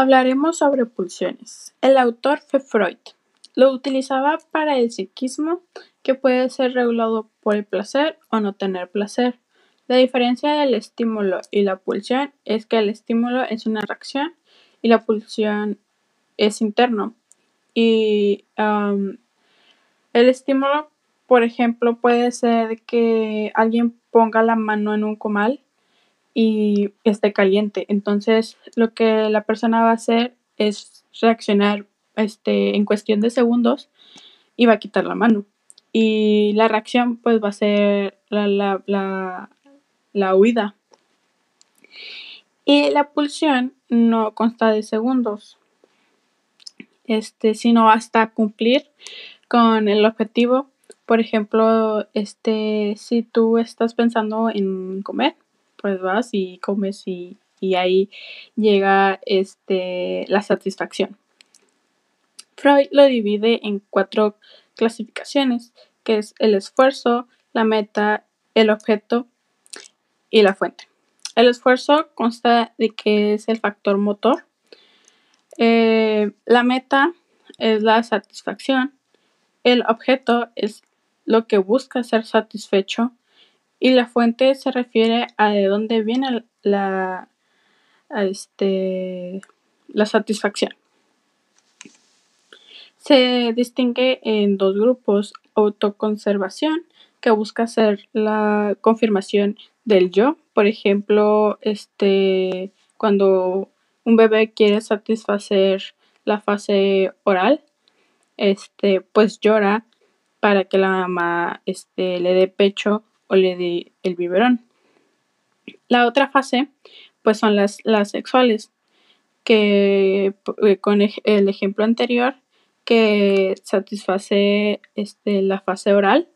Hablaremos sobre pulsiones. El autor fue Freud. Lo utilizaba para el psiquismo, que puede ser regulado por el placer o no tener placer. La diferencia del estímulo y la pulsión es que el estímulo es una reacción y la pulsión es interno. Y el estímulo, por ejemplo, puede ser que alguien ponga la mano en un comal y esté caliente. Entonces, lo que la persona va a hacer es reaccionar este, en cuestión de segundos y va a quitar la mano. Y la reacción pues va a ser la, la, la, la huida. Y la pulsión no consta de segundos, este, sino hasta cumplir con el objetivo. Por ejemplo, este, si tú estás pensando en comer, pues vas y comes y, ahí llega este, la satisfacción. Freud lo divide en cuatro clasificaciones, que es el esfuerzo, la meta, el objeto y la fuente. El esfuerzo consta de que es el factor motor. Eh, la meta es la satisfacción. El objeto es lo que busca ser satisfecho y la fuente se refiere a de dónde viene la, este, la satisfacción. Se distingue en dos grupos, autoconservación, que busca ser la confirmación del yo. Por ejemplo, este, cuando un bebé quiere satisfacer la fase oral, este, pues llora para que la mamá este, le dé pecho o le di el biberón. La otra fase, pues son las, las sexuales, que eh, con el ejemplo anterior, que satisface este, la fase oral,